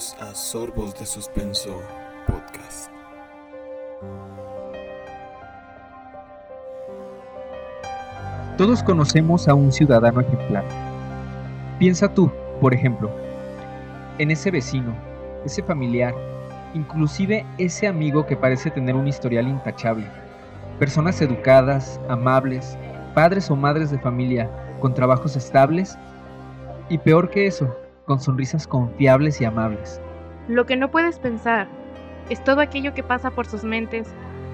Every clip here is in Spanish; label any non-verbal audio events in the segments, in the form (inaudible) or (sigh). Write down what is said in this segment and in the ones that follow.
A Sorbos de Suspenso Podcast. Todos conocemos a un ciudadano ejemplar. Piensa tú, por ejemplo, en ese vecino, ese familiar, inclusive ese amigo que parece tener un historial intachable. Personas educadas, amables, padres o madres de familia, con trabajos estables y peor que eso, con sonrisas confiables y amables. Lo que no puedes pensar es todo aquello que pasa por sus mentes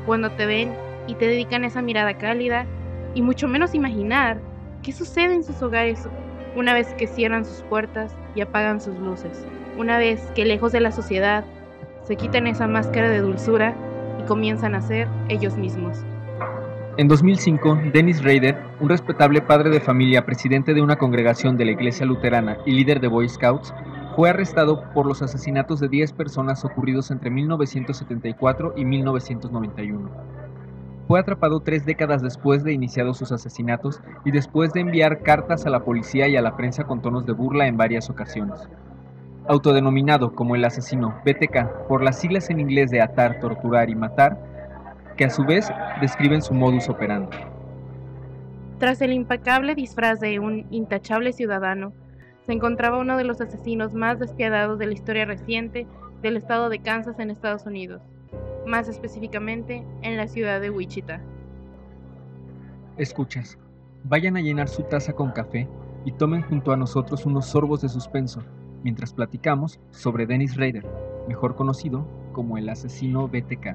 cuando te ven y te dedican esa mirada cálida y mucho menos imaginar qué sucede en sus hogares una vez que cierran sus puertas y apagan sus luces, una vez que lejos de la sociedad se quitan esa máscara de dulzura y comienzan a ser ellos mismos. En 2005, Dennis Rader, un respetable padre de familia, presidente de una congregación de la Iglesia Luterana y líder de Boy Scouts, fue arrestado por los asesinatos de 10 personas ocurridos entre 1974 y 1991. Fue atrapado tres décadas después de iniciados sus asesinatos y después de enviar cartas a la policía y a la prensa con tonos de burla en varias ocasiones. Autodenominado como el asesino BTK por las siglas en inglés de atar, torturar y matar, que a su vez describen su modus operandi. Tras el impecable disfraz de un intachable ciudadano, se encontraba uno de los asesinos más despiadados de la historia reciente del estado de Kansas en Estados Unidos, más específicamente en la ciudad de Wichita. Escuchas, vayan a llenar su taza con café y tomen junto a nosotros unos sorbos de suspenso mientras platicamos sobre Dennis Rader, mejor conocido como el asesino BTK.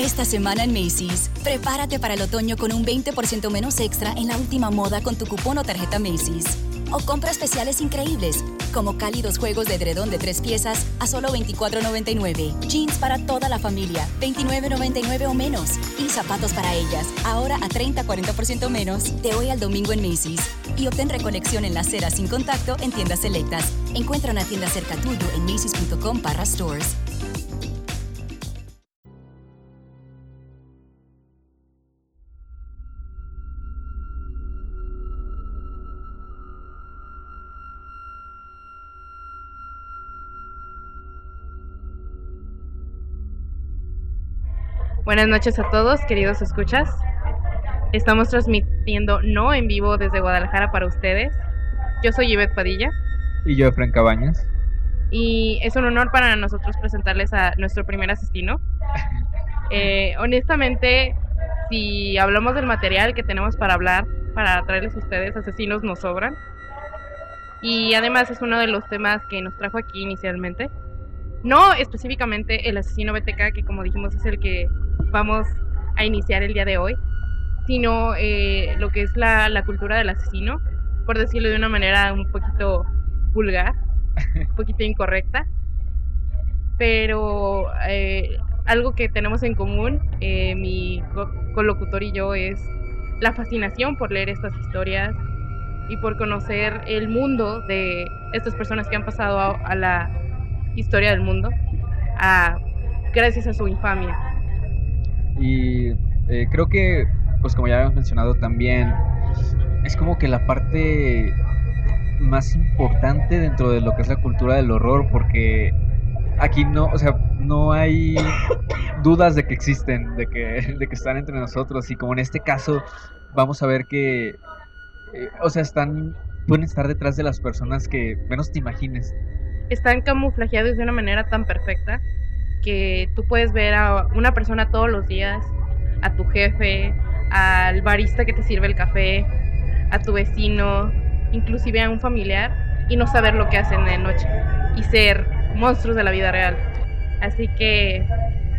Esta semana en Macy's, prepárate para el otoño con un 20% menos extra en la última moda con tu cupón o tarjeta Macy's. O compra especiales increíbles, como cálidos juegos de edredón de tres piezas a solo $24.99. Jeans para toda la familia, $29.99 o menos. Y zapatos para ellas, ahora a 30-40% menos, de hoy al domingo en Macy's. Y obtén recolección en la acera sin contacto en tiendas selectas. Encuentra una tienda cerca tuyo en macy's.com barra stores. Buenas noches a todos, queridos escuchas. Estamos transmitiendo no en vivo desde Guadalajara para ustedes. Yo soy Yvette Padilla. Y yo, Fran Cabañas. Y es un honor para nosotros presentarles a nuestro primer asesino. (laughs) Eh, honestamente, si hablamos del material que tenemos para hablar, para traerles a ustedes, asesinos nos sobran. Y además es uno de los temas que nos trajo aquí inicialmente. No específicamente el asesino BTK, que como dijimos es el que vamos a iniciar el día de hoy, sino eh, lo que es la, la, cultura del asesino, por decirlo de una manera un poquito vulgar, un poquito incorrecta, pero eh, algo que tenemos en común, eh, mi colocutor y yo, es la fascinación por leer estas historias y por conocer el mundo de estas personas que han pasado a, a la historia del mundo a, gracias a su infamia. Y eh, creo que, pues como ya habíamos mencionado también, es como que la parte más importante dentro de lo que es la cultura del horror, porque aquí no, o sea, no hay dudas de que existen, de que, (laughs) de que están entre nosotros, y como en este caso vamos a ver que, eh, o sea, están, pueden estar detrás de las personas que menos te imagines. Están camuflajeados de una manera tan perfecta que tú puedes ver a una persona todos los días, a tu jefe, al barista que te sirve el café, a tu vecino, inclusive a un familiar, y no saber lo que hacen de noche y ser monstruos de la vida real. Así que,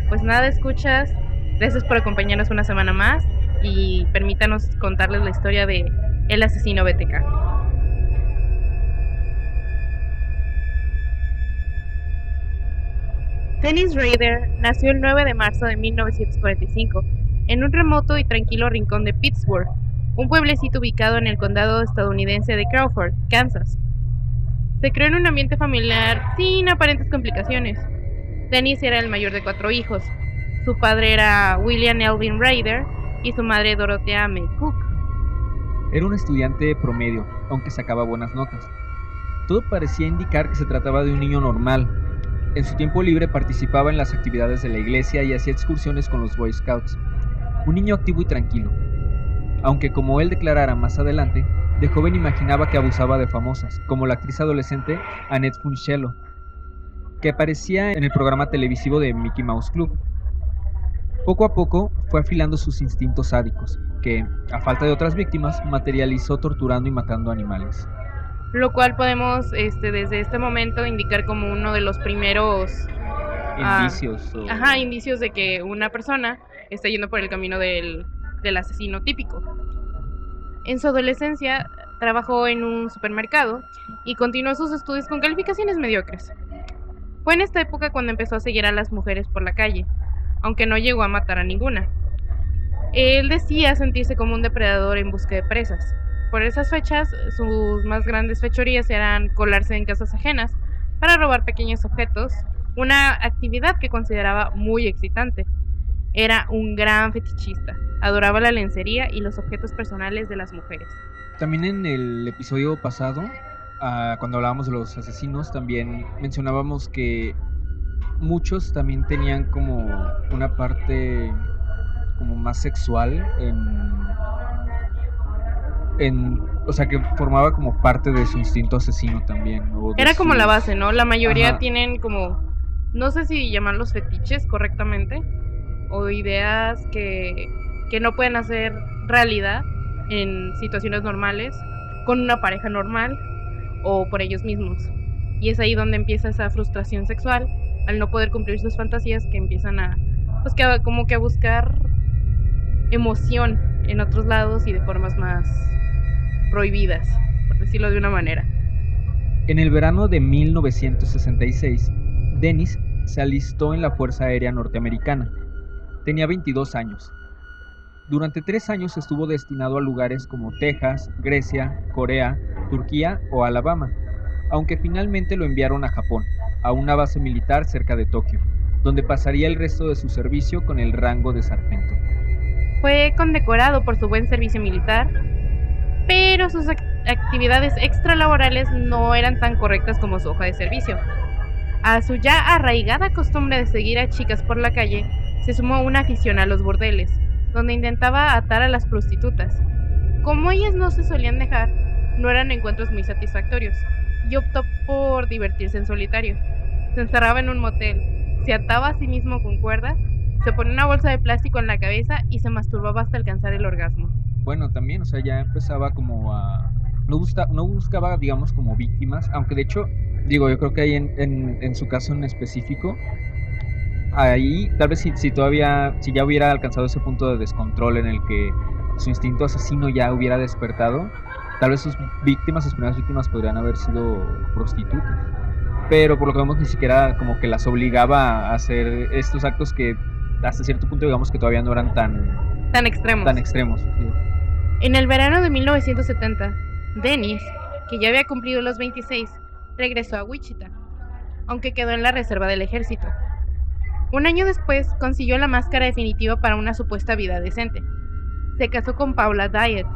pues nada, escuchas. Gracias por acompañarnos una semana más y permítanos contarles la historia de El asesino BTK. Dennis Rader nació el 9 de marzo de 1945 en un remoto y tranquilo rincón de Pittsburgh, un pueblecito ubicado en el condado estadounidense de Crawford, Kansas. Se creó en un ambiente familiar sin aparentes complicaciones. Dennis era el mayor de cuatro hijos. Su padre era William Elvin Rader y su madre Dorothea May Cook. Era un estudiante promedio, aunque sacaba buenas notas. Todo parecía indicar que se trataba de un niño normal. En su tiempo libre participaba en las actividades de la iglesia y hacía excursiones con los Boy Scouts. Un niño activo y tranquilo. Aunque como él declarara más adelante, de joven imaginaba que abusaba de famosas, como la actriz adolescente Annette Funicello, que aparecía en el programa televisivo de Mickey Mouse Club. Poco a poco fue afilando sus instintos sádicos, que, a falta de otras víctimas, materializó torturando y matando animales. Lo cual podemos este, desde este momento indicar como uno de los primeros ah, Indicios. o- ajá, indicios de que una persona está yendo por el camino del, del asesino típico. En su adolescencia trabajó en un supermercado y continuó sus estudios con calificaciones mediocres. Fue en esta época cuando empezó a seguir a las mujeres por la calle, aunque no llegó a matar a ninguna. Él decía sentirse como un depredador en busca de presas. Por esas fechas, sus más grandes fechorías eran colarse en casas ajenas para robar pequeños objetos, una actividad que consideraba muy excitante. Era un gran fetichista, adoraba la lencería y los objetos personales de las mujeres. También en el episodio pasado, ah, cuando hablábamos de los asesinos, también mencionábamos que muchos también tenían como una parte como más sexual en, en o sea que formaba como parte de su instinto asesino también. Era como su- la base, ¿no? La mayoría Ajá. tienen como, no sé si llamarlos fetiches correctamente, o ideas que, que no pueden hacer realidad en situaciones normales, con una pareja normal o por ellos mismos. Y es ahí donde empieza esa frustración sexual, al no poder cumplir sus fantasías, que empiezan a, pues que como que a buscar emoción en otros lados y de formas más prohibidas, por decirlo de una manera. En el verano de 1966, Dennis se alistó en la Fuerza Aérea Norteamericana. Tenía 22 años. Durante tres años estuvo destinado a lugares como Texas, Grecia, Corea, Turquía o Alabama, aunque finalmente lo enviaron a Japón, a una base militar cerca de Tokio, donde pasaría el resto de su servicio con el rango de sargento. Fue condecorado por su buen servicio militar, pero sus ac- actividades extralaborales no eran tan correctas como su hoja de servicio. A su ya arraigada costumbre de seguir a chicas por la calle, se sumó una afición a los bordeles, donde intentaba atar a las prostitutas. Como ellas no se solían dejar, no eran encuentros muy satisfactorios, y optó por divertirse en solitario. Se encerraba en un motel, se ataba a sí mismo con cuerdas se ponía una bolsa de plástico en la cabeza y se masturbaba hasta alcanzar el orgasmo. Bueno, también, o sea, ya empezaba como a... No, busca- no buscaba, digamos, como víctimas, aunque de hecho, digo, yo creo que ahí en, en- en su caso en específico, ahí tal vez si, si todavía, si ya hubiera alcanzado ese punto de descontrol en el que su instinto asesino ya hubiera despertado, tal vez sus víctimas, sus primeras víctimas podrían haber sido prostitutas. Pero por lo que vemos ni siquiera como que las obligaba a hacer estos actos que hasta cierto punto digamos que todavía no eran tan, Tan extremos. tan extremos. sí. En el verano de 1970, Dennis, que ya había cumplido los 26, regresó a Wichita, aunque quedó en la reserva del ejército. Un año después consiguió la máscara definitiva para una supuesta vida decente. Se casó con Paula Dietz,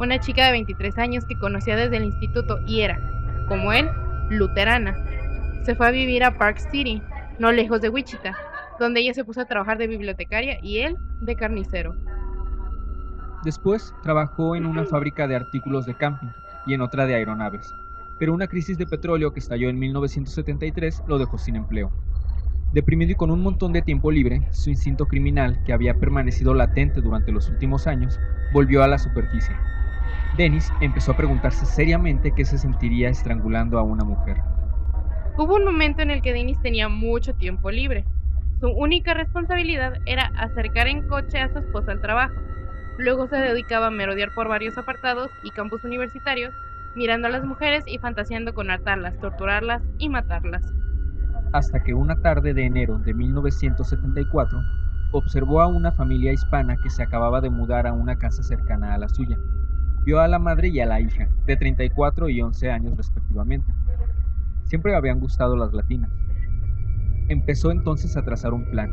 una chica de 23 años que conocía desde el instituto y era, como él, luterana. Se fue a vivir a Park City, no lejos de Wichita, donde ella se puso a trabajar de bibliotecaria y él de carnicero. Después trabajó en una fábrica de artículos de camping y en otra de aeronaves, pero una crisis de petróleo que estalló en 1973 lo dejó sin empleo. Deprimido y con un montón de tiempo libre, su instinto criminal, que había permanecido latente durante los últimos años, volvió a la superficie. Dennis empezó a preguntarse seriamente qué se sentiría estrangulando a una mujer. Hubo un momento en el que Dennis tenía mucho tiempo libre. Su única responsabilidad era acercar en coche a su esposa al trabajo. Luego se dedicaba a merodear por varios apartados y campus universitarios, mirando a las mujeres y fantaseando con atarlas, torturarlas y matarlas. Hasta que una tarde de enero de 1974, observó a una familia hispana que se acababa de mudar a una casa cercana a la suya vio a la madre y a la hija, de 34 y 11 años respectivamente. Siempre habían gustado las latinas. Empezó entonces a trazar un plan.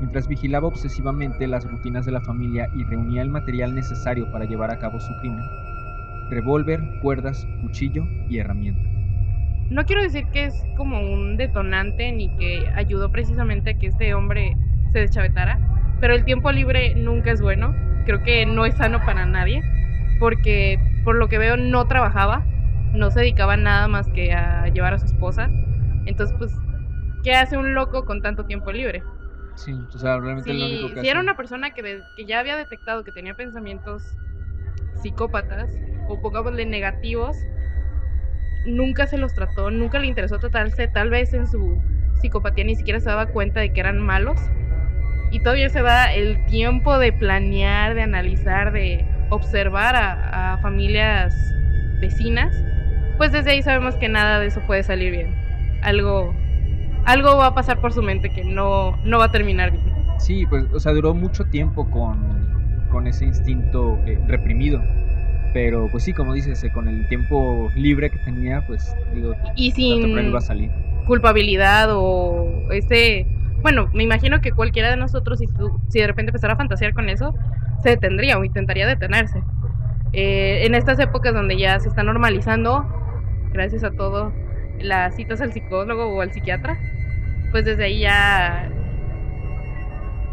Mientras vigilaba obsesivamente las rutinas de la familia y reunía el material necesario para llevar a cabo su crimen, revólver, cuerdas, cuchillo y herramientas. No quiero decir que es como un detonante ni que ayudó precisamente a que este hombre se deschavetara, pero el tiempo libre nunca es bueno. Creo que no es sano para nadie porque por lo que veo no trabajaba, no se dedicaba nada más que a llevar a su esposa. Entonces, pues, ¿qué hace un loco con tanto tiempo libre? Sí, o sea, realmente si, lo único que si era una persona que, que ya había detectado que tenía pensamientos psicópatas o pongámosle negativos, nunca se los trató, nunca le interesó tratarse, tal vez en su psicopatía ni siquiera se daba cuenta de que eran malos. Y todavía se da el tiempo de planear, de analizar, de observar a, familias vecinas, pues desde ahí sabemos que nada de eso puede salir bien. Algo, algo va a pasar por su mente que no, no va a terminar bien. Sí, pues, o sea, duró mucho tiempo con, con ese instinto eh, reprimido. Pero, pues sí, como dices, eh, con el tiempo libre que tenía, pues, digo, y sin va a salir. culpabilidad o ese... Bueno, me imagino que cualquiera de nosotros, si, tú, si de repente empezara a fantasear con eso, se detendría o intentaría detenerse. Eh, en estas épocas donde ya se está normalizando, gracias a todo, las citas al psicólogo o al psiquiatra, pues desde ahí ya,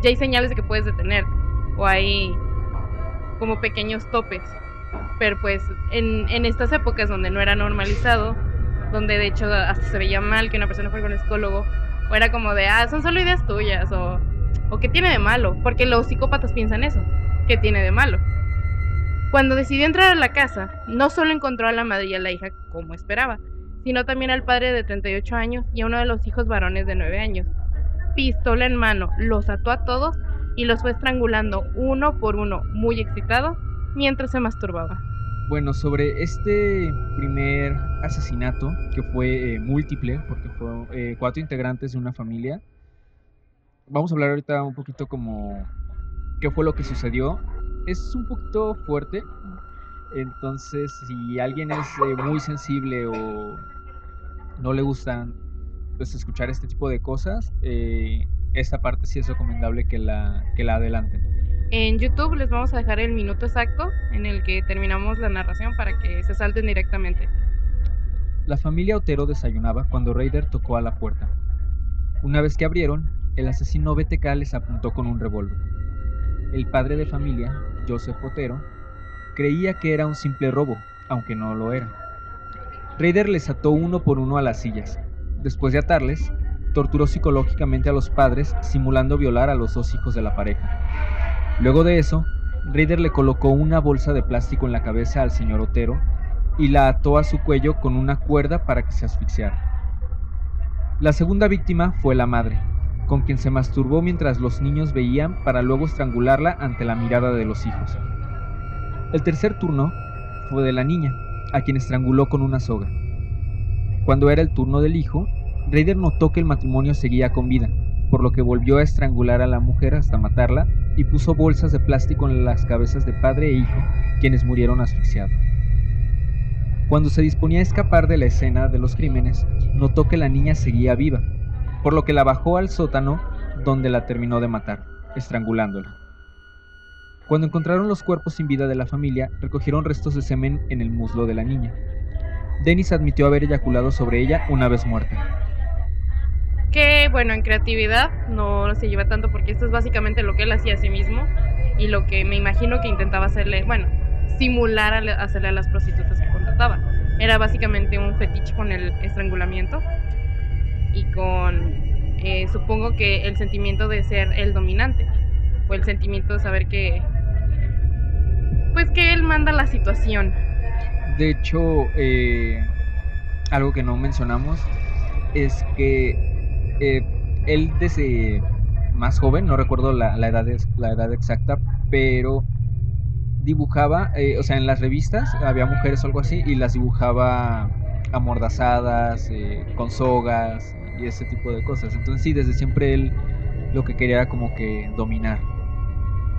ya hay señales de que puedes detenerte o hay como pequeños topes. Pero pues en, en estas épocas donde no era normalizado, donde de hecho hasta se veía mal que una persona fuera con un psicólogo, o era como de, ah, son solo ideas tuyas, o, o ¿qué tiene de malo? Porque los psicópatas piensan eso. ¿Qué tiene de malo? Cuando decidió entrar a la casa, no solo encontró a la madre y a la hija como esperaba, sino también al padre de 38 años y a uno de los hijos varones de 9 años. Pistola en mano, los ató a todos y los fue estrangulando uno por uno, muy excitado, mientras se masturbaba. Bueno, sobre este primer asesinato, que fue eh, múltiple, porque fueron eh, cuatro integrantes de una familia, vamos a hablar ahorita un poquito como qué fue lo que sucedió. Es un poquito fuerte. Entonces, si alguien es eh, muy sensible o no le gustan pues, escuchar este tipo de cosas, eh, esta parte sí es recomendable que la, que la adelanten. En YouTube les vamos a dejar el minuto exacto en el que terminamos la narración para que se salten directamente. La familia Otero desayunaba cuando Raider tocó a la puerta. Una vez que abrieron, el asesino BTK les apuntó con un revólver. El padre de familia, Joseph Otero, creía que era un simple robo, aunque no lo era. Raider les ató uno por uno a las sillas. Después de atarles, torturó psicológicamente a los padres, simulando violar a los dos hijos de la pareja. Luego de eso, Raider le colocó una bolsa de plástico en la cabeza al señor Otero y la ató a su cuello con una cuerda para que se asfixiara. La segunda víctima fue la madre, con quien se masturbó mientras los niños veían para luego estrangularla ante la mirada de los hijos. El tercer turno fue de la niña, a quien estranguló con una soga. Cuando era el turno del hijo, Raider notó que el matrimonio seguía con vida, por lo que volvió a estrangular a la mujer hasta matarla y puso bolsas de plástico en las cabezas de padre e hijo, quienes murieron asfixiados. Cuando se disponía a escapar de la escena de los crímenes, notó que la niña seguía viva, por lo que la bajó al sótano donde la terminó de matar, estrangulándola. Cuando encontraron los cuerpos sin vida de la familia, recogieron restos de semen en el muslo de la niña. Dennis admitió haber eyaculado sobre ella una vez muerta. Que bueno, en creatividad no se lleva tanto porque esto es básicamente lo que él hacía a sí mismo y lo que me imagino que intentaba hacerle, bueno, simular a hacerle a las prostitutas que contrataba. Era básicamente un fetiche con el estrangulamiento y con, eh, supongo que el sentimiento de ser el dominante o el sentimiento de saber que, pues que él manda la situación. De hecho, eh, algo que no mencionamos es que eh, él desde más joven, no recuerdo la, edad, la edad exacta, pero dibujaba, eh, o sea, en las revistas había mujeres o algo así, y las dibujaba amordazadas, eh, con sogas y ese tipo de cosas. Entonces sí, desde siempre él lo que quería era como que dominar.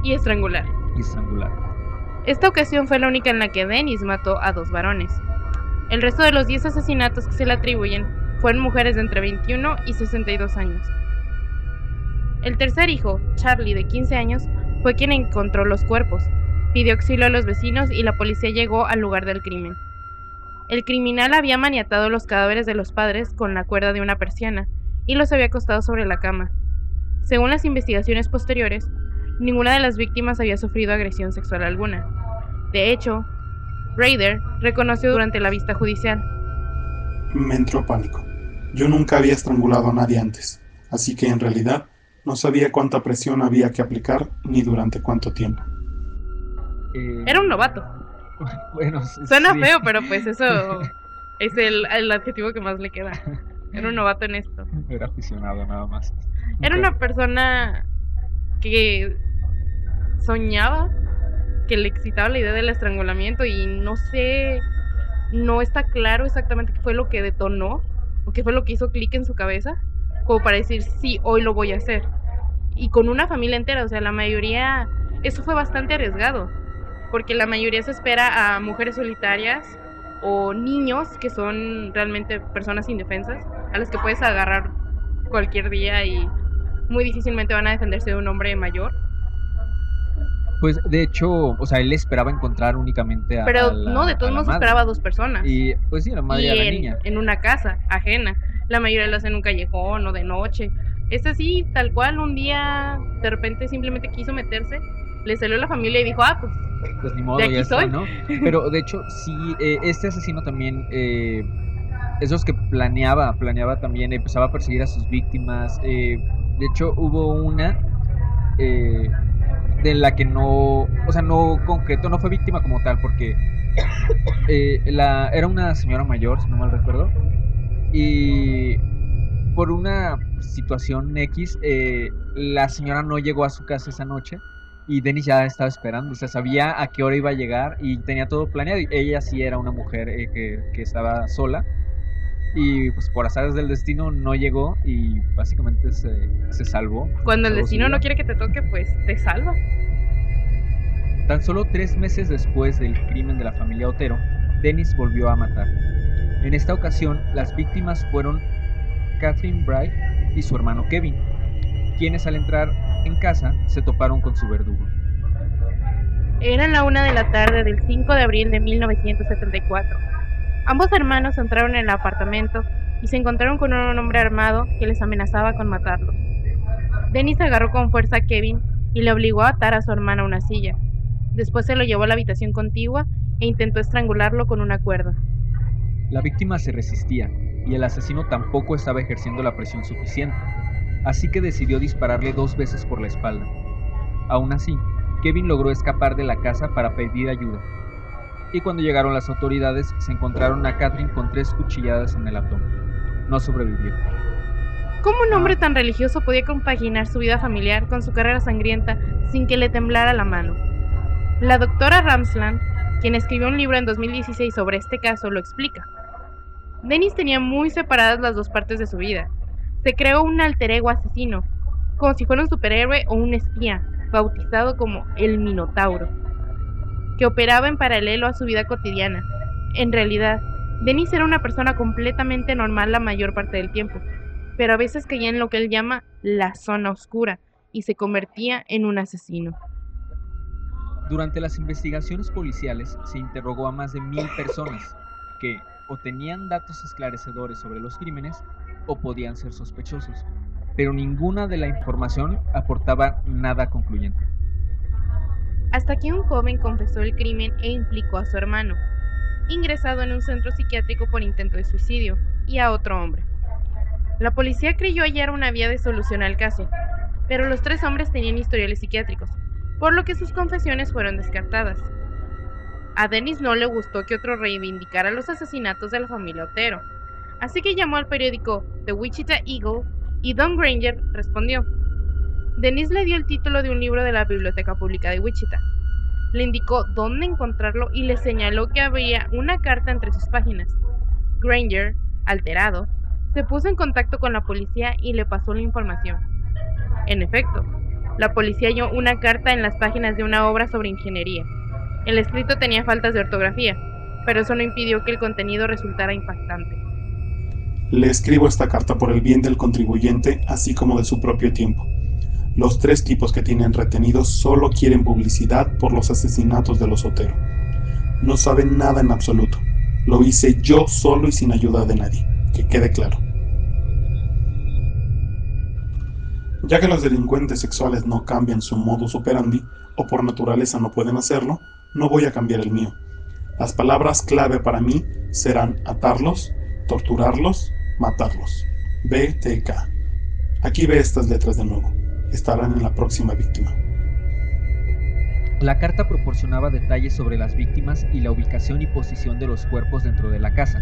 Y estrangular. Y estrangular. Esta ocasión fue la única en la que Dennis mató a dos varones. El resto de los 10 asesinatos que se le atribuyen fueron mujeres de entre 21 y 62 años. El tercer hijo, Charlie, de 15 años, fue quien encontró los cuerpos, pidió auxilio a los vecinos y la policía llegó al lugar del crimen. El criminal había maniatado los cadáveres de los padres con la cuerda de una persiana y los había acostado sobre la cama. Según las investigaciones posteriores, ninguna de las víctimas había sufrido agresión sexual alguna. De hecho, Raider reconoció durante la vista judicial. Me entró pánico. Yo nunca había estrangulado a nadie antes, así que en realidad no sabía cuánta presión había que aplicar ni durante cuánto tiempo. Eh, Era un novato. (laughs) bueno, Suena feo, pero pues eso (laughs) es el, adjetivo que más le queda. Era un novato en esto. Era aficionado nada más. Era una persona que soñaba, que le excitaba la idea del estrangulamiento y no sé, no está claro exactamente qué fue lo que detonó o qué fue lo que hizo clic en su cabeza como para decir, sí, hoy lo voy a hacer. Y con una familia entera, o sea, la mayoría, eso fue bastante arriesgado, porque la mayoría se espera a mujeres solitarias o niños que son realmente personas indefensas, a las que puedes agarrar cualquier día y muy difícilmente van a defenderse de un hombre mayor. Pues de hecho, o sea, él esperaba encontrar únicamente a. Pero no, de todos modos esperaba a dos personas. Y pues sí, la madre y a la niña. En una casa ajena. La mayoría lo hacen en un callejón o de noche. Es así, tal cual, un día de repente simplemente quiso meterse, le salió la familia y dijo, ah, pues, pues ni modo, de aquí ya soy. ¿no? Pero de hecho, sí, eh, este asesino también, eh, esos que planeaba, planeaba también, empezaba a perseguir a sus víctimas. Eh, de hecho, hubo una eh, de la que no, o sea, no concreto, no fue víctima como tal, porque eh, la, era una señora mayor, si no mal recuerdo, y por una situación X, eh, la señora no llegó a su casa esa noche y Dennis ya estaba esperando, o sea, sabía a qué hora iba a llegar y tenía todo planeado. Y ella sí era una mujer eh, que, que, estaba sola y pues por azares del destino no llegó y básicamente se, se salvó. Cuando el destino no quiere que te toque, pues te salva. Tan solo tres meses después del crimen de la familia Otero, Dennis volvió a matar. En esta ocasión, las víctimas fueron Catherine Bright y su hermano Kevin, quienes al entrar en casa se toparon con su verdugo. Era la una de la tarde del 5 de abril de 1974. Ambos hermanos entraron en el apartamento y se encontraron con un hombre armado que les amenazaba con matarlos. Dennis agarró con fuerza a Kevin y le obligó a atar a su hermana a una silla. Después se lo llevó a la habitación contigua e intentó estrangularlo con una cuerda. La víctima se resistía y el asesino tampoco estaba ejerciendo la presión suficiente, así que decidió dispararle dos veces por la espalda. Aún así, Kevin logró escapar de la casa para pedir ayuda, y cuando llegaron las autoridades se encontraron a Catherine con tres cuchilladas en el abdomen. No sobrevivió. ¿Cómo un hombre tan religioso podía compaginar su vida familiar con su carrera sangrienta sin que le temblara la mano? La doctora Ramsland, quien escribió un libro en 2016 sobre este caso, lo explica. Dennis tenía muy separadas las dos partes de su vida. Se creó un alter ego asesino, como si fuera un superhéroe o un espía, bautizado como el Minotauro, que operaba en paralelo a su vida cotidiana. En realidad, Dennis era una persona completamente normal la mayor parte del tiempo, pero a veces caía en lo que él llama la zona oscura y se convertía en un asesino. Durante las investigaciones policiales se interrogó a más de mil personas que o tenían datos esclarecedores sobre los crímenes o podían ser sospechosos, pero ninguna de la información aportaba nada concluyente. Hasta que un joven confesó el crimen e implicó a su hermano, ingresado en un centro psiquiátrico por intento de suicidio, y a otro hombre. La policía creyó hallar una vía de solución al caso, pero los tres hombres tenían historiales psiquiátricos, por lo que sus confesiones fueron descartadas. A Dennis no le gustó que otro reivindicara los asesinatos de la familia Otero, así que llamó al periódico The Wichita Eagle y Don Granger respondió. Dennis le dio el título de un libro de la Biblioteca Pública de Wichita. Le indicó dónde encontrarlo y le señaló que había una carta entre sus páginas. Granger, alterado, se puso en contacto con la policía y le pasó la información. En efecto, la policía halló una carta en las páginas de una obra sobre ingeniería. El escrito tenía faltas de ortografía, pero eso no impidió que el contenido resultara impactante. Le escribo esta carta por el bien del contribuyente, así como de su propio tiempo. Los tres tipos que tienen retenidos solo quieren publicidad por los asesinatos de los Otero. No saben nada en absoluto. Lo hice yo solo y sin ayuda de nadie. Que quede claro. Ya que los delincuentes sexuales no cambian su modus operandi, o por naturaleza no pueden hacerlo, no voy a cambiar el mío. Las palabras clave para mí serán atarlos, torturarlos, matarlos. BTK. Aquí ve estas letras de nuevo estarán en la próxima víctima. La carta proporcionaba detalles sobre las víctimas y la ubicación y posición de los cuerpos dentro de la casa,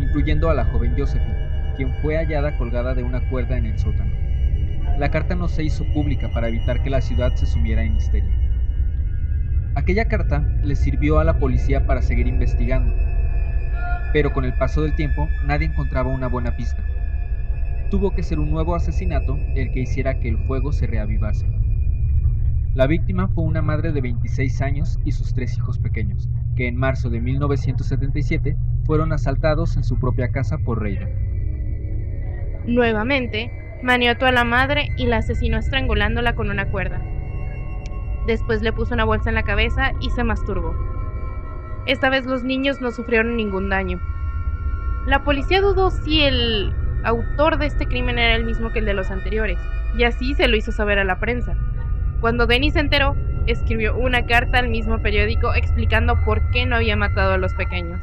incluyendo a la joven Josephine, quien fue hallada colgada de una cuerda en el sótano. La carta no se hizo pública para evitar que la ciudad se sumiera en misterio. Aquella carta le sirvió a la policía para seguir investigando, pero con el paso del tiempo nadie encontraba una buena pista tuvo que ser un nuevo asesinato el que hiciera que el fuego se reavivase. La víctima fue una madre de 26 años y sus tres hijos pequeños, que en marzo de 1977 fueron asaltados en su propia casa por Reida. Nuevamente, maniató a la madre y la asesinó estrangulándola con una cuerda. Después le puso una bolsa en la cabeza y se masturbó. Esta vez los niños no sufrieron ningún daño. La policía dudó si el autor de este crimen era el mismo que el de los anteriores, y así se lo hizo saber a la prensa. Cuando Dennis se enteró, escribió una carta al mismo periódico explicando por qué no había matado a los pequeños.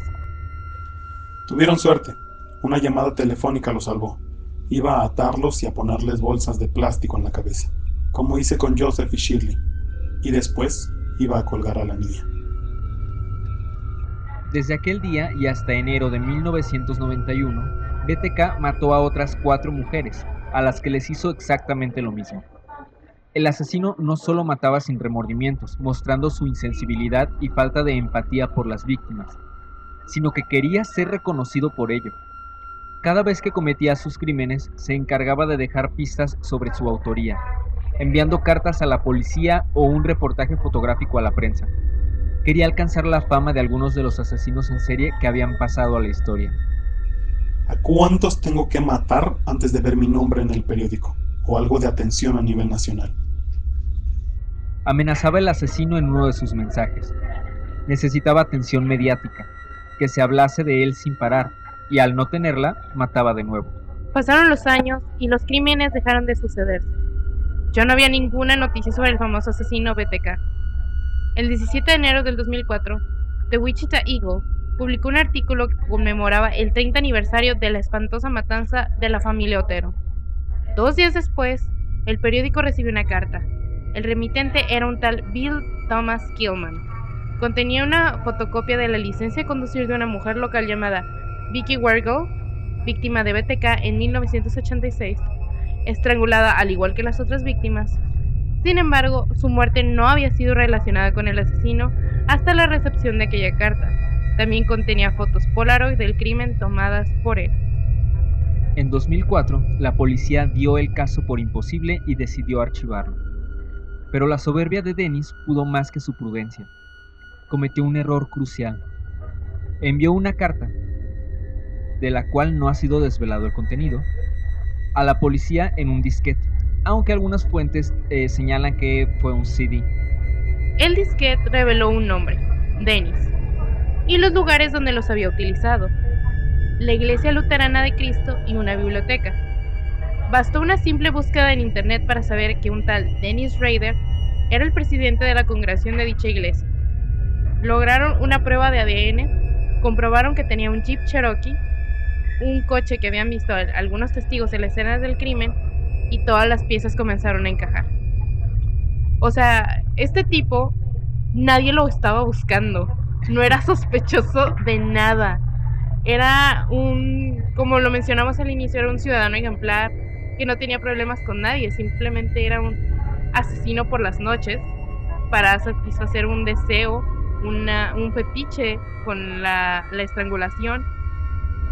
Tuvieron suerte. Una llamada telefónica los salvó. Iba a atarlos y a ponerles bolsas de plástico en la cabeza, como hice con Joseph y Shirley. Y después iba a colgar a la niña. Desde aquel día y hasta enero de 1991, BTK mató a otras cuatro mujeres, a las que les hizo exactamente lo mismo. El asesino no solo mataba sin remordimientos, mostrando su insensibilidad y falta de empatía por las víctimas, sino que quería ser reconocido por ello. Cada vez que cometía sus crímenes, se encargaba de dejar pistas sobre su autoría, enviando cartas a la policía o un reportaje fotográfico a la prensa. Quería alcanzar la fama de algunos de los asesinos en serie que habían pasado a la historia. ¿A cuántos tengo que matar antes de ver mi nombre en el periódico? O algo de atención a nivel nacional. Amenazaba el asesino en uno de sus mensajes. Necesitaba atención mediática, que se hablase de él sin parar, y al no tenerla, mataba de nuevo. Pasaron los años y los crímenes dejaron de sucederse. Ya no había ninguna noticia sobre el famoso asesino BTK. El 17 de enero del 2004, The Wichita Eagle publicó un artículo que conmemoraba el 30 aniversario de la espantosa matanza de la familia Otero. Dos días después, el periódico recibió una carta. El remitente era un tal Bill Thomas Killman. Contenía una fotocopia de la licencia de conducir de una mujer local llamada Vicky Wargo, víctima de BTK en 1986, estrangulada al igual que las otras víctimas. Sin embargo, su muerte no había sido relacionada con el asesino hasta la recepción de aquella carta. También contenía fotos Polaroid del crimen tomadas por él. En 2004, la policía dio el caso por imposible y decidió archivarlo. Pero la soberbia de Dennis pudo más que su prudencia. Cometió un error crucial. Envió una carta, de la cual no ha sido desvelado el contenido, a la policía en un disquete, aunque algunas fuentes eh, señalan que fue un CD. El disquete reveló un nombre, Dennis, y los lugares donde los había utilizado, la Iglesia Luterana de Cristo y una biblioteca. Bastó una simple búsqueda en internet para saber que un tal Dennis Rader era el presidente de la congregación de dicha iglesia. Lograron una prueba de ADN, comprobaron que tenía un Jeep Cherokee, un coche que habían visto algunos testigos en la escena del crimen y todas las piezas comenzaron a encajar. O sea, este tipo nadie lo estaba buscando, no era sospechoso de nada. Era un, como lo mencionamos al inicio, era un ciudadano ejemplar que no tenía problemas con nadie, simplemente era un asesino por las noches para satisfacer un deseo, un fetiche con la, estrangulación.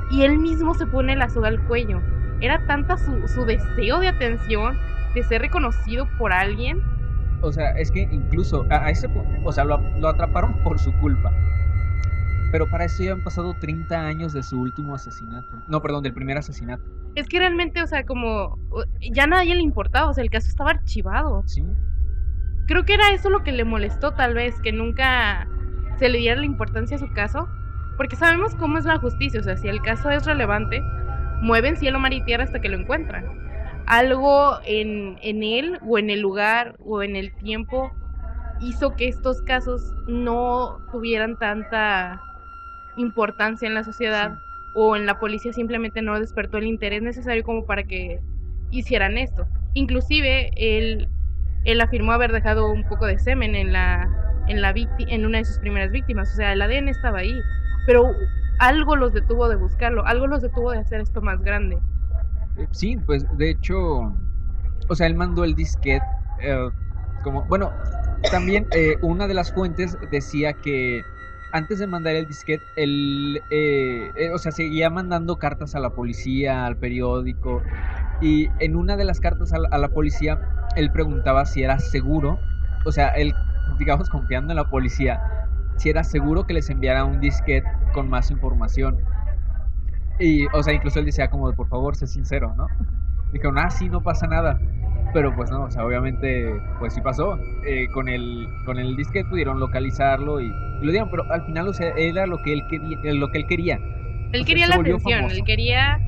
Y él mismo se pone la soga al cuello. Era tanta su deseo de atención, de ser reconocido por alguien. O sea, es que incluso a, ese o sea, lo, lo atraparon por su culpa. Pero para eso ya han pasado 30 años de su último asesinato. No, perdón, del primer asesinato. Es que realmente, o sea, como ya nadie le importaba, o sea, el caso estaba archivado. Sí. Creo que era eso lo que le molestó tal vez, que nunca se le diera la importancia a su caso, porque sabemos cómo es la justicia, o sea, si el caso es relevante, mueven cielo, mar y tierra hasta que lo encuentran. Algo en, en él o en el lugar o en el tiempo hizo que estos casos no tuvieran tanta importancia en la sociedad o en la policía simplemente no despertó el interés necesario como para que hicieran esto. Inclusive él, él afirmó haber dejado un poco de semen en la en la en una de sus primeras víctimas, o sea, el ADN estaba ahí, pero algo los detuvo de buscarlo, algo los detuvo de hacer esto más grande. Eh, sí, pues de hecho, o sea, él mandó el disquete eh, como, bueno, también eh, una de las fuentes decía que antes de mandar el disquete, él, eh, eh, o sea, seguía mandando cartas a la policía, al periódico, y en una de las cartas a la, policía, él preguntaba si era seguro, o sea, él, digamos, confiando en la policía, si era seguro que les enviara un disquete con más información. Y, o sea, incluso él decía como, por favor, sé sincero, ¿no? Dijeron, ah, sí, no pasa nada pero pues no, o sea, obviamente, pues sí pasó. Eh, con el con el disquete pudieron localizarlo y, lo dieron, pero al final, o sea, era lo que él quería. Eh, lo que él quería, él quería la atención, él quería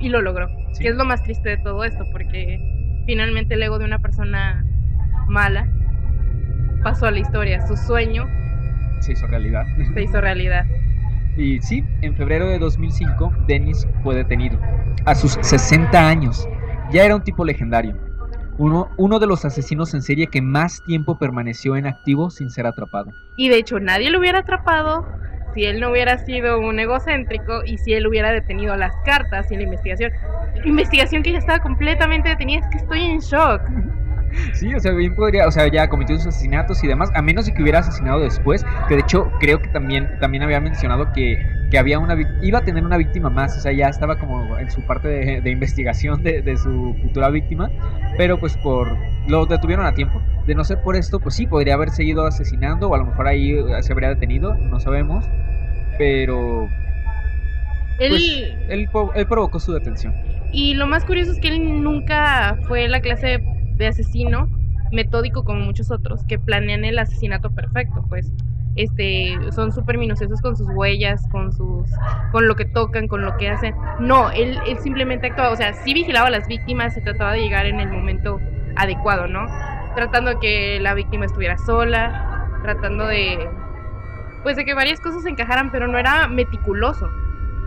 y lo logró. Que es lo más triste de todo esto, porque finalmente el ego de una persona mala pasó a la historia. Su sueño se hizo realidad. Se hizo realidad. Y sí, en febrero de 2005, Dennis fue detenido. A sus 60 años. Ya era un tipo legendario uno, uno de los asesinos en serie que más tiempo permaneció en activo sin ser atrapado. Y de hecho nadie lo hubiera atrapado si él no hubiera sido un egocéntrico y si él hubiera detenido las cartas y la investigación. Investigación que ya estaba completamente detenida, es que estoy en shock. Sí, o sea, bien podría, o sea, ya cometió sus asesinatos y demás, a menos de que hubiera asesinado después, que de hecho creo que también, también había mencionado que, que había una iba a tener una víctima más, o sea, ya estaba como en su parte de, investigación de, de, su futura víctima, pero pues por lo detuvieron a tiempo. De no ser por esto, pues sí, podría haber seguido asesinando o a lo mejor ahí eh, se habría detenido, no sabemos, pero... Él, pues, él, él provocó su detención. Y lo más curioso es que él nunca fue la clase de asesino metódico como muchos otros que planean el asesinato perfecto, pues este son súper minuciosos con sus huellas, con sus con lo que tocan, con lo que hacen. No, él, él simplemente actuaba, o sea, sí vigilaba a las víctimas, se trataba de llegar en el momento adecuado, ¿no? Tratando de que la víctima estuviera sola, tratando de pues de que varias cosas encajaran, pero no era meticuloso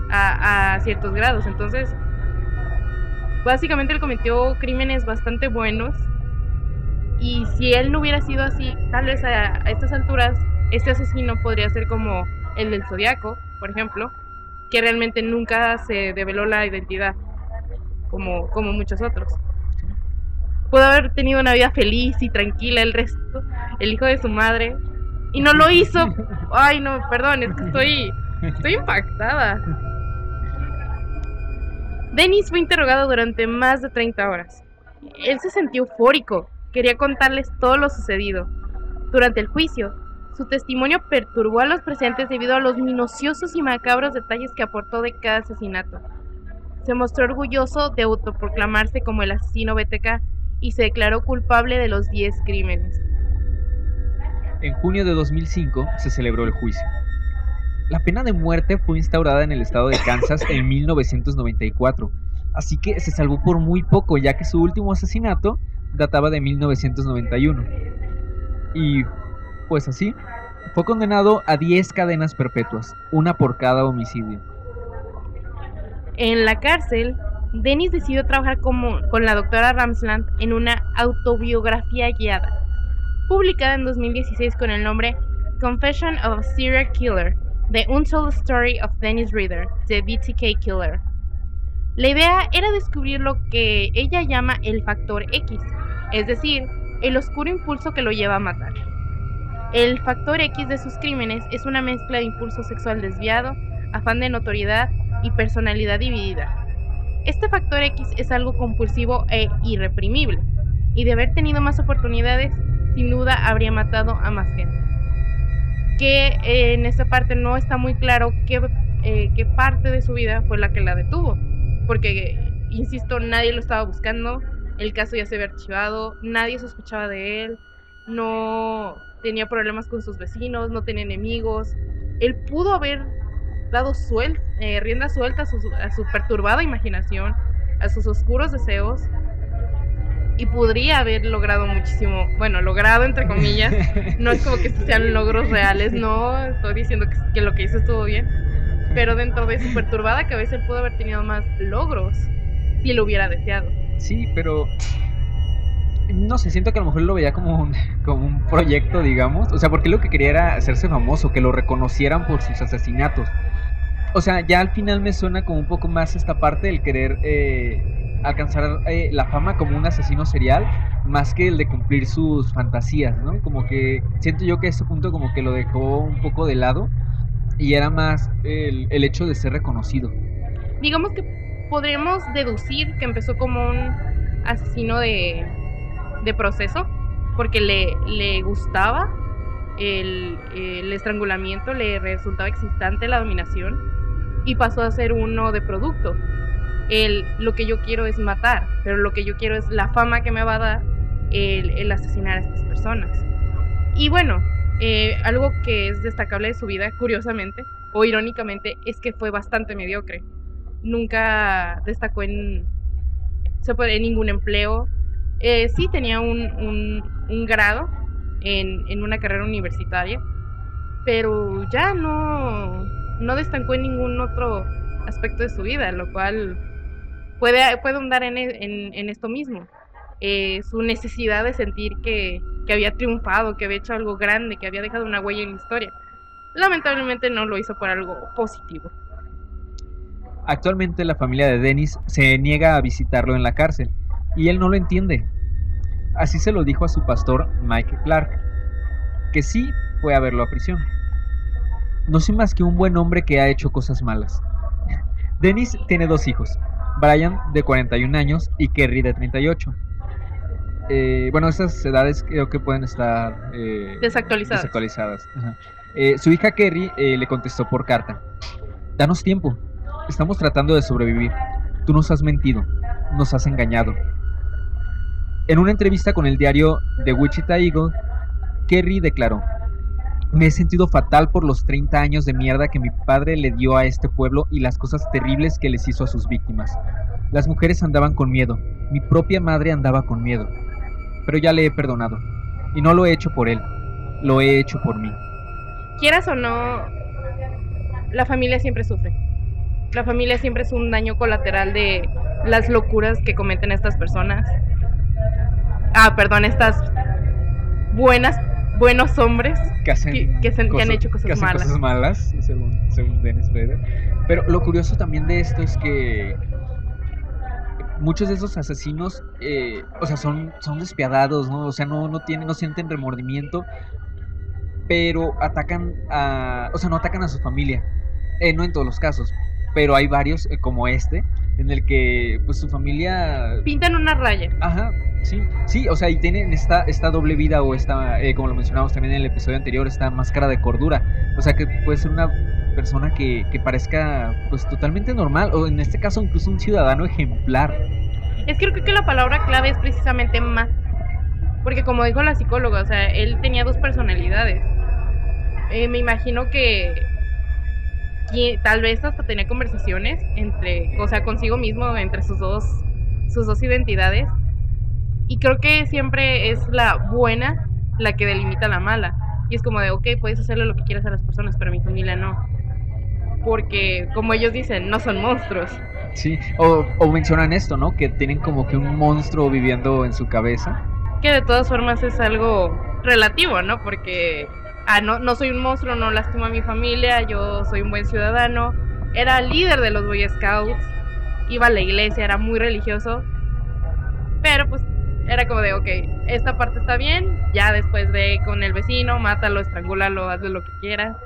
a ciertos grados. Entonces, básicamente él cometió crímenes bastante buenos. Y si él no hubiera sido así, tal vez a, estas alturas, este asesino podría ser como el del Zodiaco, por ejemplo, que realmente nunca se develó la identidad, como, como muchos otros. Pudo haber tenido una vida feliz y tranquila el resto, el hijo de su madre, y no lo hizo. (laughs) Ay, no, perdón, es que estoy, estoy impactada. Dennis fue interrogado durante más de 30 horas. Él se sentía eufórico, quería contarles todo lo sucedido. Durante el juicio, su testimonio perturbó a los presentes debido a los minuciosos y macabros detalles que aportó de cada asesinato. Se mostró orgulloso de autoproclamarse como el asesino BTK y se declaró culpable de los 10 crímenes. En junio de 2005 se celebró el juicio. La pena de muerte fue instaurada en el estado de Kansas en 1994, así que se salvó por muy poco, ya que su último asesinato databa de 1991. Y pues así, fue condenado a 10 cadenas perpetuas, una por cada homicidio. En la cárcel, Dennis decidió trabajar como, con la doctora Ramsland en una autobiografía guiada, publicada en 2016 con el nombre Confession of a Serial Killer, The Untold Story of Dennis Reader, The BTK Killer. La idea era descubrir lo que ella llama el factor X, es decir, el oscuro impulso que lo lleva a matar. El factor X de sus crímenes es una mezcla de impulso sexual desviado, afán de notoriedad y personalidad dividida. Este factor X es algo compulsivo e irreprimible, y de haber tenido más oportunidades, sin duda habría matado a más gente. Que eh, en esta parte no está muy claro qué, eh, qué parte de su vida fue la que la detuvo, porque, insisto, nadie lo estaba buscando, el caso ya se había archivado, nadie sospechaba de él, no tenía problemas con sus vecinos, no tenía enemigos. Él pudo haber dado suel eh, rienda suelta a su, a su perturbada imaginación, a sus oscuros deseos, y podría haber logrado muchísimo, bueno, logrado entre comillas, (laughs) no es como que sean logros reales, no estoy diciendo que, que, lo que hizo estuvo bien, pero dentro de su perturbada cabeza él pudo haber tenido más logros si lo hubiera deseado. Sí, pero no sé, siento que a lo mejor lo veía como un, (laughs) como un proyecto, digamos. O sea, porque lo que quería era hacerse famoso, que lo reconocieran por sus asesinatos. O sea, ya al final me suena como un poco más esta parte del querer eh, alcanzar eh, la fama como un asesino serial, más que el de cumplir sus fantasías, ¿no? Como que siento yo que a este punto como que lo dejó un poco de lado y era más el, el hecho de ser reconocido. Digamos que podríamos deducir que empezó como un asesino de de proceso, porque le, le gustaba el, estrangulamiento, le resultaba excitante la dominación y pasó a ser uno de producto. El, lo que yo quiero es matar, pero lo que yo quiero es la fama que me va a dar el, el asesinar a estas personas. Y bueno, eh, algo que es destacable de su vida, curiosamente o irónicamente, es que fue bastante mediocre. Nunca destacó en, ningún empleo, eh, sí tenía un grado en, en, una carrera universitaria, pero ya no, no destacó en ningún otro aspecto de su vida, lo cual puede, puede hundar en, en, en esto mismo. Eh, su necesidad de sentir que, que había triunfado, que había hecho algo grande, que había dejado una huella en la historia. Lamentablemente no lo hizo por algo positivo. Actualmente la familia de Dennis se niega a visitarlo en la cárcel y él no lo entiende. Así se lo dijo a su pastor Mike Clark, que sí fue a verlo a prisión. No soy más que un buen hombre que ha hecho cosas malas. (laughs) Dennis tiene dos hijos, Brian de 41 años y Kerry de 38. Eh, bueno, esas edades creo que pueden estar eh, desactualizadas. desactualizadas. Eh, su hija Kerry le contestó por carta, danos tiempo, estamos tratando de sobrevivir, tú nos has mentido, nos has engañado, en una entrevista con el diario The Wichita Eagle, Kerry declaró, me he sentido fatal por los 30 años de mierda que mi padre le dio a este pueblo y las cosas terribles que les hizo a sus víctimas. Las mujeres andaban con miedo, mi propia madre andaba con miedo. Pero ya le he perdonado. Y no lo he hecho por él, lo he hecho por mí. Quieras o no, la familia siempre sufre. La familia siempre es un daño colateral de las locuras que cometen estas personas ah, perdón, estas buenas, buenos hombres que, hacen que, que, se, cosas, han hecho cosas que hacen malas. cosas malas, según, según Dennis Rader. Pero lo curioso también de esto es que muchos de esos asesinos, eh, o sea, son, son despiadados, ¿no? O sea, no, no tienen, no sienten remordimiento, pero atacan a, o sea, no atacan a su familia. Eh, no en todos los casos, pero hay varios eh, como este en el que pues su familia pintan una raya. Ajá, sí, sí, o sea, y tienen esta, esta doble vida o esta, eh, como lo mencionamos también en el episodio anterior, esta máscara de cordura. O sea, que puede ser una persona que, que parezca pues totalmente normal o en este caso incluso un ciudadano ejemplar. Es que creo que la palabra clave es precisamente más Porque como dijo la psicóloga, o sea, él tenía dos personalidades. Eh, me imagino que, que tal vez hasta tenía conversaciones entre, o sea, consigo mismo, entre sus dos, sus dos identidades. Y creo que siempre es la buena la que delimita la mala. Y es como de, ok, puedes hacerle lo que quieras a las personas, pero mi familia no. Porque, como ellos dicen, no son monstruos. Sí, o, o mencionan esto, ¿no? Que tienen como que un monstruo viviendo en su cabeza. Que de todas formas es algo relativo, ¿no? Porque ah, no, no soy un monstruo, no lastimo a mi familia, yo soy un buen ciudadano. Era líder de los Boy Scouts, iba a la iglesia, era muy religioso. Pero pues era como de, ok, esta parte está bien, ya después ve con el vecino, mátalo, estrangúlalo, hazle lo que quieras.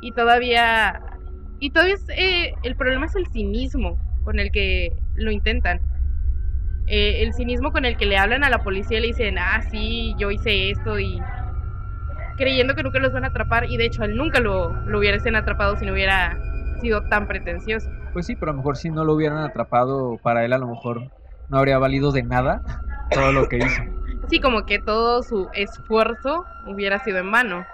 Y todavía, y todavía es, eh, el problema es el cinismo con el que lo intentan. Eh, el cinismo con el que le hablan a la policía y le dicen, ah, sí, yo hice esto y creyendo que nunca los van a atrapar y de hecho él nunca lo, lo hubiesen atrapado si no hubiera sido tan pretencioso. Pues sí, pero a lo mejor si no lo hubieran atrapado, para él a lo mejor no habría valido de nada (laughs) todo lo que hizo. Sí, como que todo su esfuerzo hubiera sido en vano.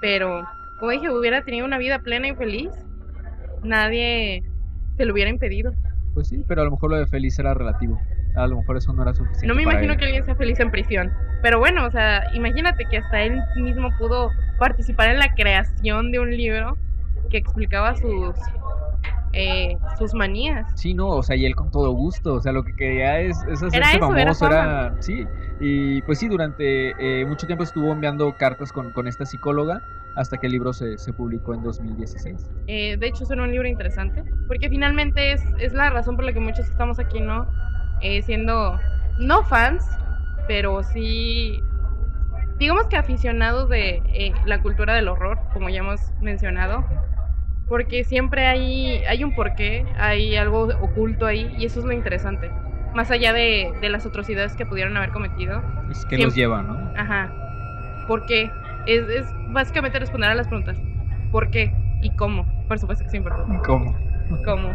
Pero, como dije, hubiera tenido una vida plena y feliz. Nadie se lo hubiera impedido. Pues sí, pero a lo mejor lo de feliz era relativo. A lo mejor eso no era suficiente. No me para imagino él. que alguien sea feliz en prisión. Pero bueno, o sea, imagínate que hasta él mismo pudo participar en la creación de un libro que explicaba sus eh, sus manías. Sí, no, o sea, y él con todo gusto, o sea, lo que quería es, es hacerse Era eso, era famoso, era, sí, y pues sí, durante eh, mucho tiempo estuvo enviando cartas con, con esta psicóloga hasta que el libro se, se publicó en 2016. Eh, de hecho, suena un libro interesante, porque finalmente es, es la razón por la que muchos estamos aquí, ¿no? Eh, siendo, no fans, pero sí, digamos que aficionados de eh, la cultura del horror, como ya hemos mencionado, porque siempre hay, hay un porqué, hay algo oculto ahí, y eso es lo interesante. Más allá de, de las atrocidades que pudieron haber cometido. Es que Siempre- los lleva, ¿no? Ajá. ¿Por qué? Es, es básicamente responder a las preguntas. ¿Por qué? ¿Y cómo? Por supuesto que es importante. ¿Cómo? ¿Cómo?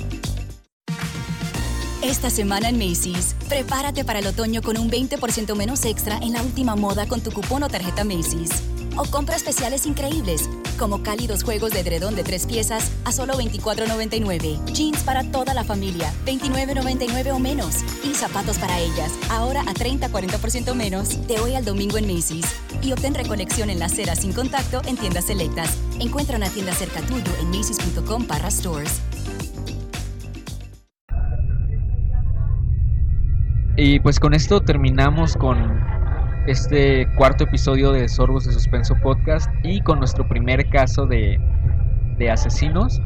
Esta semana en Macy's, prepárate para el otoño con un 20% menos extra en la última moda con tu cupón o tarjeta Macy's. O compra especiales increíbles, como cálidos juegos de edredón de tres piezas a solo $24.99. Jeans para toda la familia, $29.99 o menos. Y zapatos para ellas, ahora a 30-40% menos, de hoy al domingo en Macy's. Y obtén recolección en la acera sin contacto en tiendas selectas. Encuentra una tienda cerca tuyo en macy's.com barra stores. Y pues con esto terminamos con este cuarto episodio de Sorbos de Suspenso Podcast y con nuestro primer caso de, de asesinos.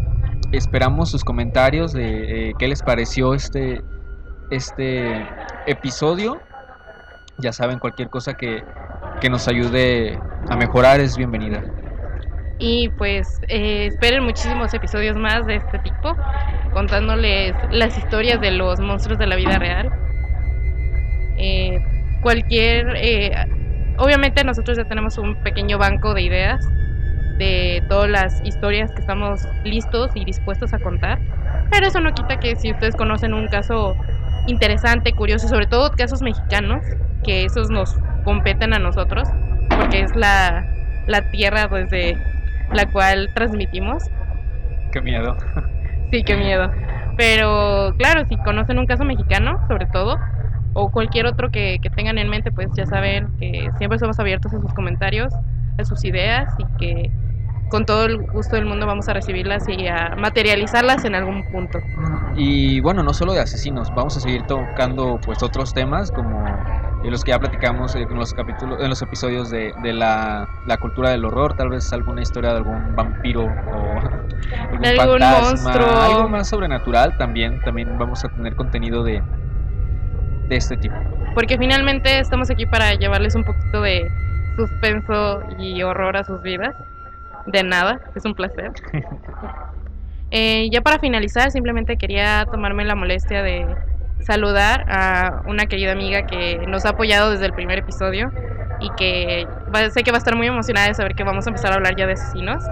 Esperamos sus comentarios de eh, qué les pareció este, este episodio. Ya saben, cualquier cosa que, que nos ayude a mejorar es bienvenida. Y pues eh, esperen muchísimos episodios más de este tipo, contándoles las historias de los monstruos de la vida real. Eh, cualquier, eh, obviamente nosotros ya tenemos un pequeño banco de ideas de todas las historias que estamos listos y dispuestos a contar, pero eso no quita que si ustedes conocen un caso interesante, curioso, sobre todo casos mexicanos, que esos nos competen a nosotros, porque es la, la tierra desde la cual transmitimos. Qué miedo. Sí, qué miedo. Pero claro, si conocen un caso mexicano, sobre todo, o cualquier otro que, que tengan en mente, pues ya saben que siempre somos abiertos a sus comentarios, a sus ideas y que con todo el gusto del mundo vamos a recibirlas y a materializarlas en algún punto. Y bueno, no solo de asesinos, vamos a seguir tocando pues otros temas como los que ya platicamos en los capítulos, en los episodios de, de la, la cultura del horror, tal vez alguna historia de algún vampiro o (laughs) algún, Algún fantasma, monstruo. algo más sobrenatural también, también vamos a tener contenido de de este tipo. Porque finalmente estamos aquí para llevarles un poquito de suspenso y horror a sus vidas. De nada, es un placer. (laughs) Eh, ya para finalizar, simplemente quería tomarme la molestia de saludar a una querida amiga que nos ha apoyado desde el primer episodio y que sé que va a estar muy emocionada de saber que vamos a empezar a hablar ya de asesinos.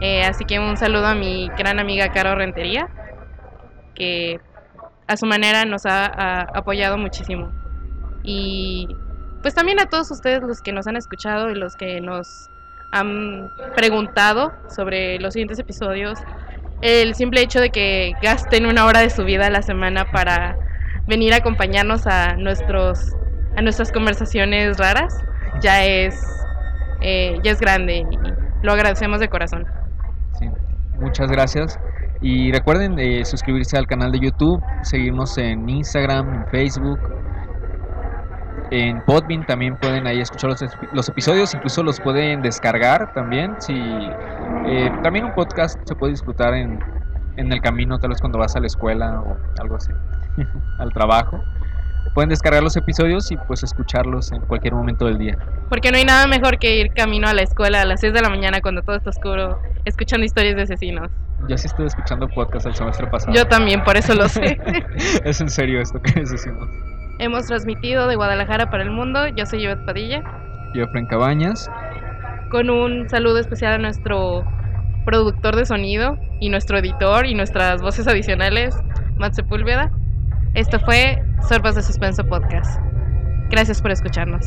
Eh, así que un saludo a mi gran amiga Caro Rentería, que a su manera nos ha, apoyado muchísimo. Y pues también a todos ustedes los que nos han escuchado y los que nos han preguntado sobre los siguientes episodios. El simple hecho de que gasten una hora de su vida a la semana para venir a acompañarnos a nuestros a nuestras conversaciones raras ya es eh, ya es grande y lo agradecemos de corazón. Muchas gracias. Y recuerden eh, suscribirse al canal de YouTube, seguirnos en Instagram, en Facebook, en Podbean también pueden ahí escuchar los, los episodios, incluso los pueden descargar también. Si, eh, también un podcast se puede disfrutar en, en el camino, tal vez cuando vas a la escuela o algo así, (laughs) al trabajo. Pueden descargar los episodios y pues escucharlos en cualquier momento del día. Porque no hay nada mejor que ir camino a la escuela a las 6 de la mañana cuando todo está oscuro, escuchando historias de asesinos. Yo sí estuve escuchando podcast el semestre pasado. Yo también, por eso lo sé. (laughs) es en serio esto que decimos. Hemos transmitido de Guadalajara para el mundo. Yo soy Yvette Padilla. Yo, Fren Cabañas. Con un saludo especial a nuestro productor de sonido y nuestro editor y nuestras voces adicionales, Matt Sepúlveda. Esto fue Sorbas de Suspenso Podcast. Gracias por escucharnos.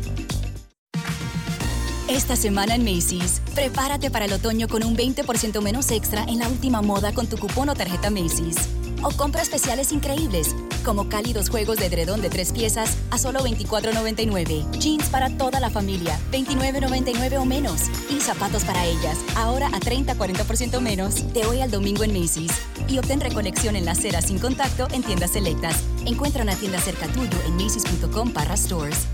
Esta semana en Macy's, prepárate para el otoño con un 20% menos extra en la última moda con tu cupón o tarjeta Macy's. O compra especiales increíbles, como cálidos juegos de edredón de tres piezas a solo $24.99. Jeans para toda la familia, $29.99 o menos. Y zapatos para ellas, ahora a 30-40% menos, de hoy al domingo en Macy's. Y obtén recolección en la acera sin contacto en tiendas selectas. Encuentra una tienda cerca tuyo en macy's.com para stores.